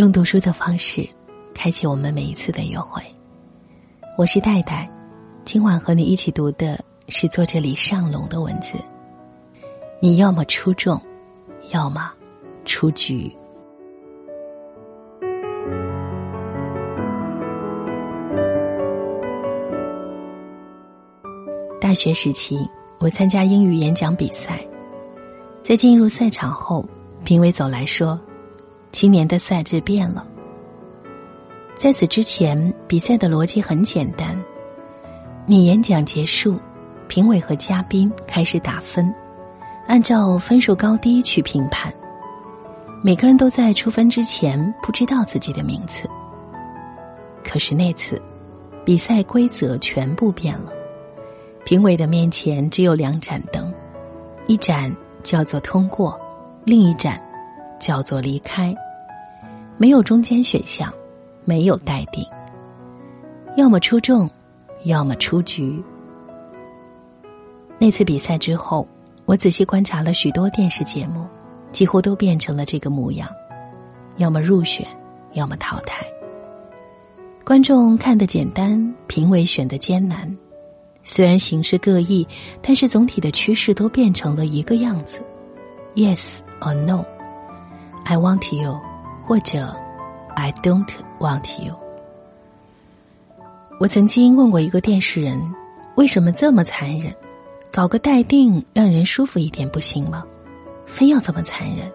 用读书的方式，开启我们每一次的约会。我是戴戴，今晚和你一起读的是作者李尚龙的文字。你要么出众，要么出局。大学时期，我参加英语演讲比赛，在进入赛场后，评委走来说。今年的赛制变了。在此之前，比赛的逻辑很简单：你演讲结束，评委和嘉宾开始打分，按照分数高低去评判。每个人都在出分之前不知道自己的名次。可是那次，比赛规则全部变了，评委的面前只有两盏灯，一盏叫做通过，另一盏。叫做离开，没有中间选项，没有待定，要么出众，要么出局。那次比赛之后，我仔细观察了许多电视节目，几乎都变成了这个模样：要么入选，要么淘汰。观众看得简单，评委选的艰难。虽然形式各异，但是总体的趋势都变成了一个样子：yes or no。I want you，或者 I don't want you。我曾经问过一个电视人，为什么这么残忍？搞个待定，让人舒服一点不行吗？非要这么残忍，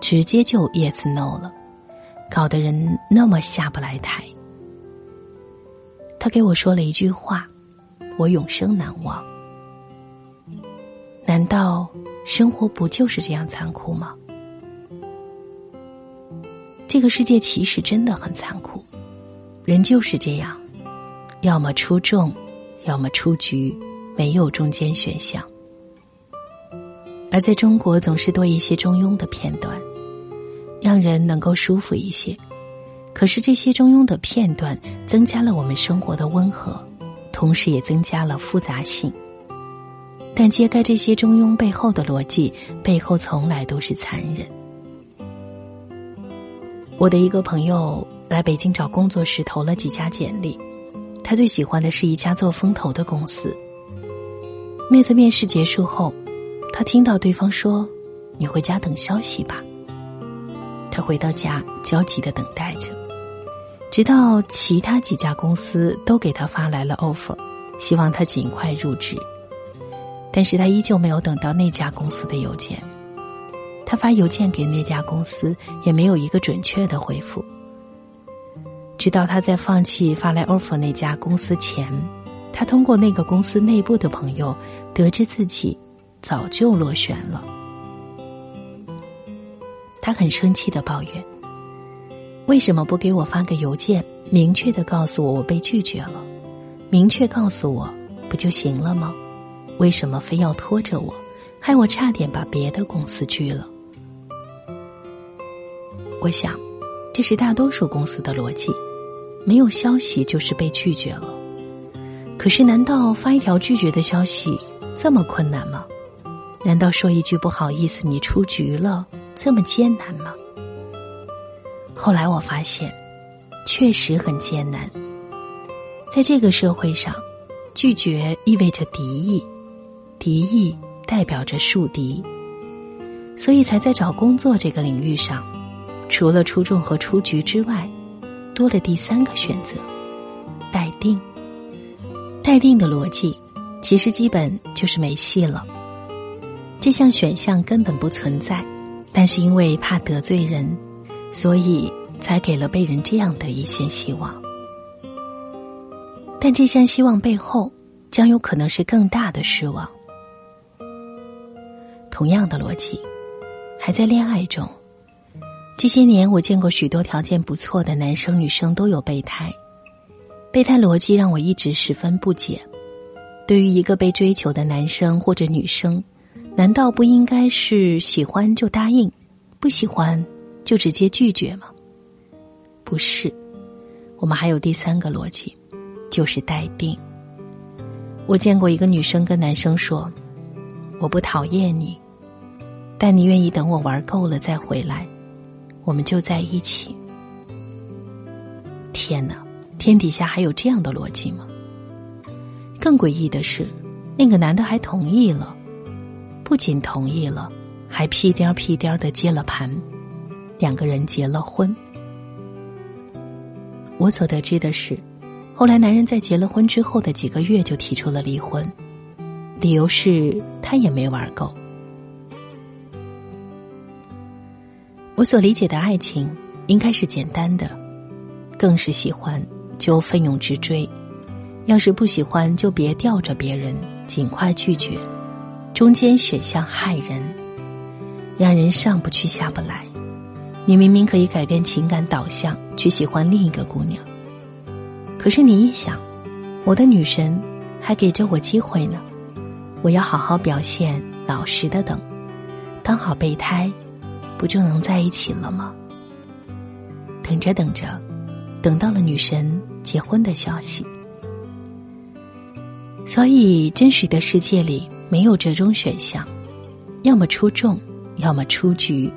直接就 yes no 了，搞得人那么下不来台。他给我说了一句话，我永生难忘。难道生活不就是这样残酷吗？这个世界其实真的很残酷，人就是这样，要么出众，要么出局，没有中间选项。而在中国，总是多一些中庸的片段，让人能够舒服一些。可是这些中庸的片段，增加了我们生活的温和，同时也增加了复杂性。但揭开这些中庸背后的逻辑，背后从来都是残忍。我的一个朋友来北京找工作时投了几家简历，他最喜欢的是一家做风投的公司。那次面试结束后，他听到对方说：“你回家等消息吧。”他回到家焦急的等待着，直到其他几家公司都给他发来了 offer，希望他尽快入职，但是他依旧没有等到那家公司的邮件。他发邮件给那家公司，也没有一个准确的回复。直到他在放弃发来 offer 那家公司前，他通过那个公司内部的朋友得知自己早就落选了。他很生气的抱怨：“为什么不给我发个邮件，明确的告诉我我被拒绝了？明确告诉我不就行了吗？为什么非要拖着我，害我差点把别的公司拒了？”我想，这是大多数公司的逻辑，没有消息就是被拒绝了。可是，难道发一条拒绝的消息这么困难吗？难道说一句不好意思，你出局了这么艰难吗？后来我发现，确实很艰难。在这个社会上，拒绝意味着敌意，敌意代表着树敌，所以才在找工作这个领域上。除了出众和出局之外，多了第三个选择——待定。待定的逻辑，其实基本就是没戏了。这项选项根本不存在，但是因为怕得罪人，所以才给了被人这样的一线希望。但这项希望背后，将有可能是更大的失望。同样的逻辑，还在恋爱中。这些年，我见过许多条件不错的男生女生都有备胎，备胎逻辑让我一直十分不解。对于一个被追求的男生或者女生，难道不应该是喜欢就答应，不喜欢就直接拒绝吗？不是，我们还有第三个逻辑，就是待定。我见过一个女生跟男生说：“我不讨厌你，但你愿意等我玩够了再回来。”我们就在一起，天哪，天底下还有这样的逻辑吗？更诡异的是，那个男的还同意了，不仅同意了，还屁颠儿屁颠儿的接了盘，两个人结了婚。我所得知的是，后来男人在结了婚之后的几个月就提出了离婚，理由是他也没玩够。我所理解的爱情应该是简单的，更是喜欢就奋勇直追，要是不喜欢就别吊着别人，尽快拒绝。中间选项害人，让人上不去下不来。你明明可以改变情感导向，去喜欢另一个姑娘，可是你一想，我的女神还给着我机会呢，我要好好表现，老实的等，当好备胎。不就能在一起了吗？等着等着，等到了女神结婚的消息。所以，真实的世界里没有折中选项，要么出众，要么出局。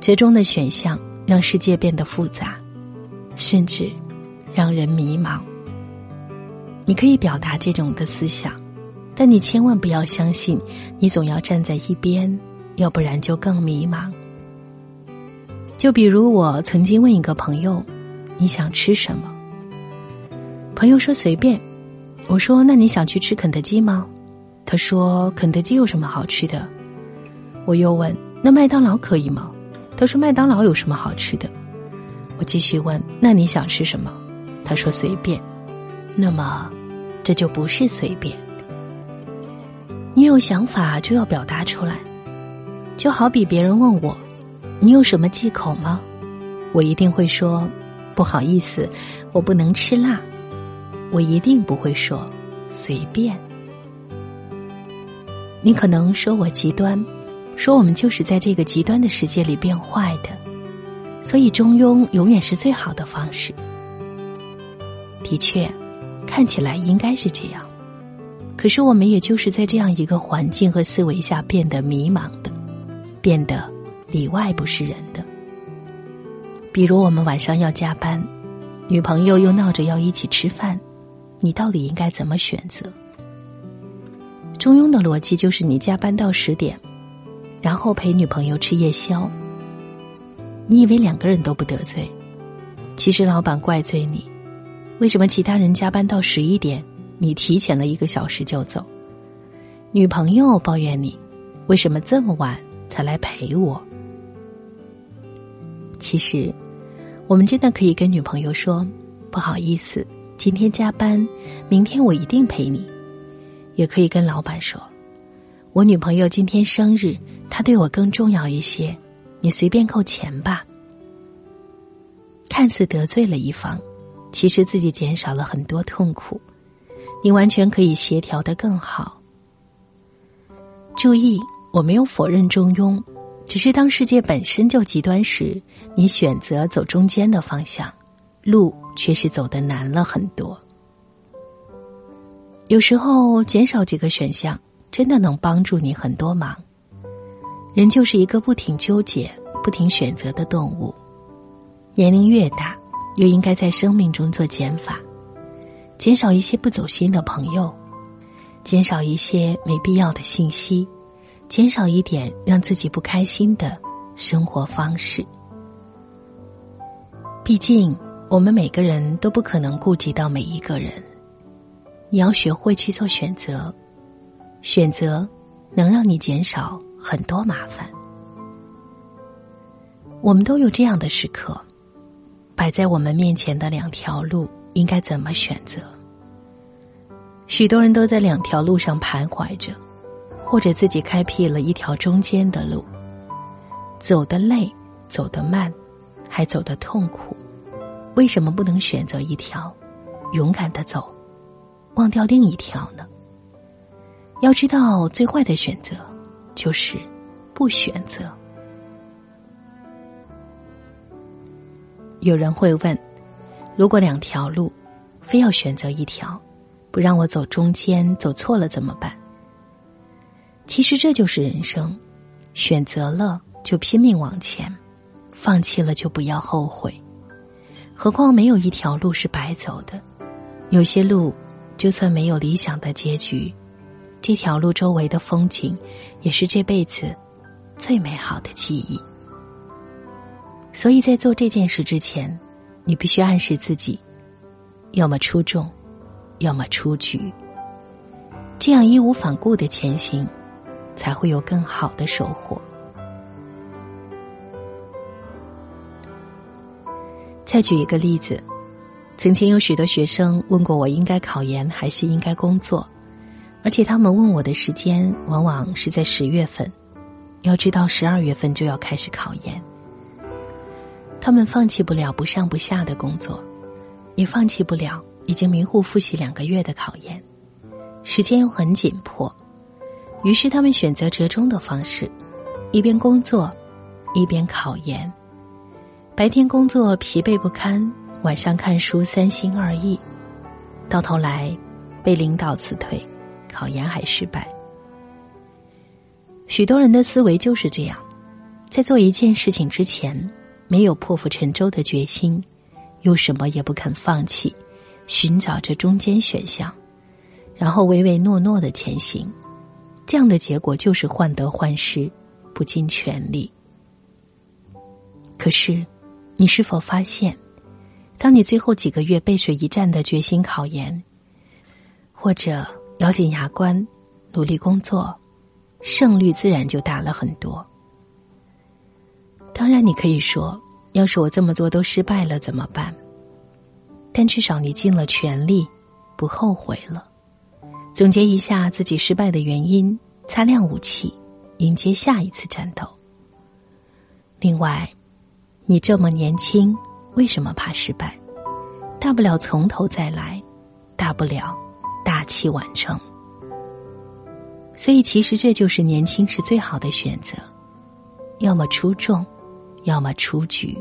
折中的选项让世界变得复杂，甚至让人迷茫。你可以表达这种的思想，但你千万不要相信，你总要站在一边。要不然就更迷茫。就比如我曾经问一个朋友：“你想吃什么？”朋友说：“随便。”我说：“那你想去吃肯德基吗？”他说：“肯德基有什么好吃的？”我又问：“那麦当劳可以吗？”他说：“麦当劳有什么好吃的？”我继续问：“那你想吃什么？”他说：“随便。”那么，这就不是随便。你有想法就要表达出来。就好比别人问我：“你有什么忌口吗？”我一定会说：“不好意思，我不能吃辣。”我一定不会说“随便”。你可能说我极端，说我们就是在这个极端的世界里变坏的，所以中庸永远是最好的方式。的确，看起来应该是这样，可是我们也就是在这样一个环境和思维下变得迷茫的。变得里外不是人的。比如我们晚上要加班，女朋友又闹着要一起吃饭，你到底应该怎么选择？中庸的逻辑就是你加班到十点，然后陪女朋友吃夜宵。你以为两个人都不得罪，其实老板怪罪你，为什么其他人加班到十一点，你提前了一个小时就走？女朋友抱怨你，为什么这么晚？才来陪我。其实，我们真的可以跟女朋友说：“不好意思，今天加班，明天我一定陪你。”也可以跟老板说：“我女朋友今天生日，她对我更重要一些，你随便扣钱吧。”看似得罪了一方，其实自己减少了很多痛苦。你完全可以协调的更好。注意。我没有否认中庸，只是当世界本身就极端时，你选择走中间的方向，路却是走的难了很多。有时候减少几个选项，真的能帮助你很多忙。人就是一个不停纠结、不停选择的动物。年龄越大，越应该在生命中做减法，减少一些不走心的朋友，减少一些没必要的信息。减少一点让自己不开心的生活方式。毕竟，我们每个人都不可能顾及到每一个人。你要学会去做选择，选择能让你减少很多麻烦。我们都有这样的时刻，摆在我们面前的两条路，应该怎么选择？许多人都在两条路上徘徊着。或者自己开辟了一条中间的路，走得累，走得慢，还走得痛苦，为什么不能选择一条，勇敢的走，忘掉另一条呢？要知道，最坏的选择就是不选择。有人会问：如果两条路，非要选择一条，不让我走中间，走错了怎么办？其实这就是人生，选择了就拼命往前，放弃了就不要后悔。何况没有一条路是白走的，有些路，就算没有理想的结局，这条路周围的风景，也是这辈子最美好的记忆。所以在做这件事之前，你必须暗示自己，要么出众，要么出局。这样义无反顾的前行，才会有更好的收获。再举一个例子，曾经有许多学生问过我，应该考研还是应该工作，而且他们问我的时间往往是在十月份，要知道十二月份就要开始考研。他们放弃不了不上不下的工作，也放弃不了已经迷糊复习两个月的考研，时间又很紧迫，于是他们选择折中的方式，一边工作，一边考研。白天工作疲惫不堪，晚上看书三心二意，到头来被领导辞退，考研还失败。许多人的思维就是这样，在做一件事情之前。没有破釜沉舟的决心，又什么也不肯放弃，寻找着中间选项，然后唯唯诺诺的前行，这样的结果就是患得患失，不尽全力。可是，你是否发现，当你最后几个月背水一战的决心考研，或者咬紧牙关努力工作，胜率自然就大了很多。当然，你可以说，要是我这么做都失败了怎么办？但至少你尽了全力，不后悔了。总结一下自己失败的原因，擦亮武器，迎接下一次战斗。另外，你这么年轻，为什么怕失败？大不了从头再来，大不了大器晚成。所以，其实这就是年轻时最好的选择：要么出众。要么出局，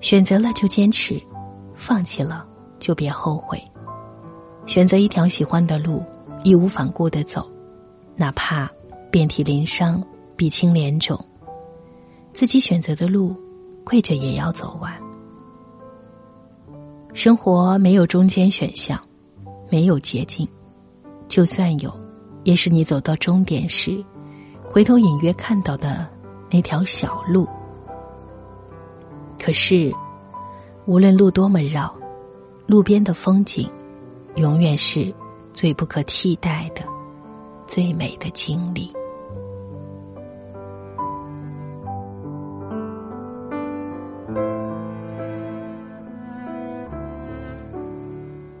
选择了就坚持，放弃了就别后悔。选择一条喜欢的路，义无反顾的走，哪怕遍体鳞伤、鼻青脸肿，自己选择的路，跪着也要走完。生活没有中间选项，没有捷径，就算有，也是你走到终点时，回头隐约看到的。那条小路，可是，无论路多么绕，路边的风景，永远是最不可替代的、最美的经历。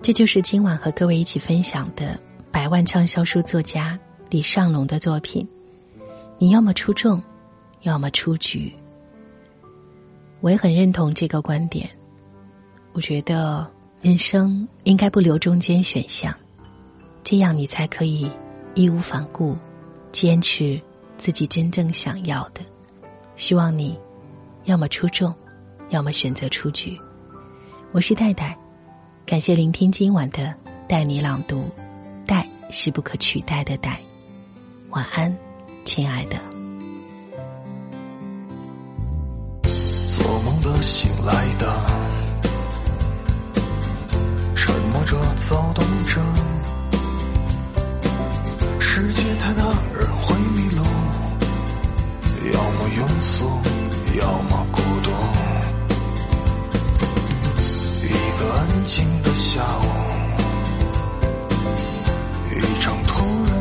这就是今晚和各位一起分享的百万畅销书作家李尚龙的作品。你要么出众。要么出局，我也很认同这个观点。我觉得人生应该不留中间选项，这样你才可以义无反顾，坚持自己真正想要的。希望你，要么出众，要么选择出局。我是戴戴，感谢聆听今晚的带你朗读。戴是不可取代的戴，晚安，亲爱的。做梦的醒来的，着，躁动着，世界太大，人会迷路，要么庸俗，要么孤独。一个安静的下午，一场突然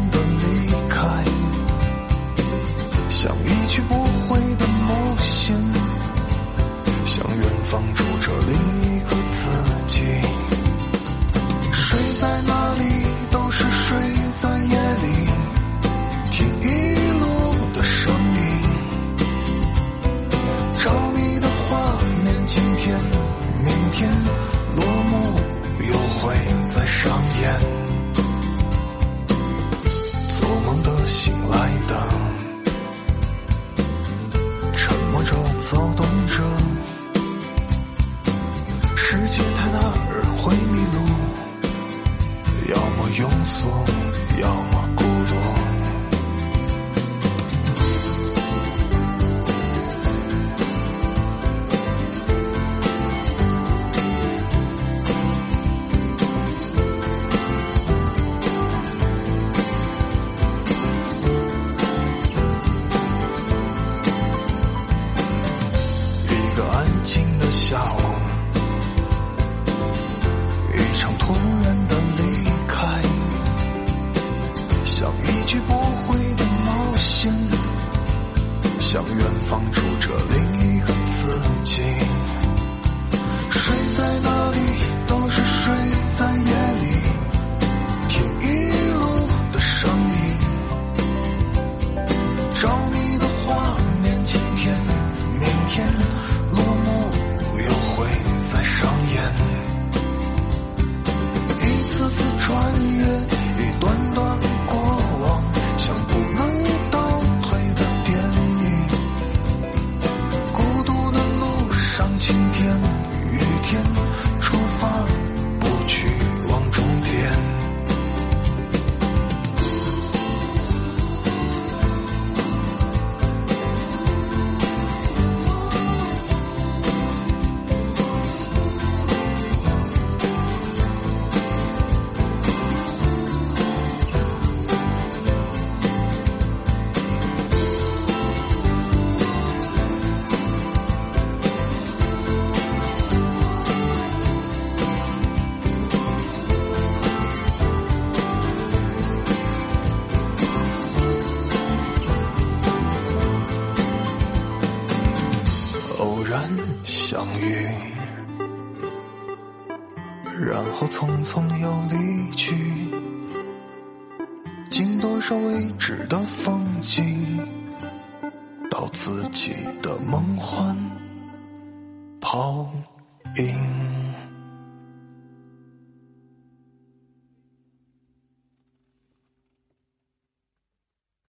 然后匆匆又离去。经多少未知的风景到自己的梦幻泡影。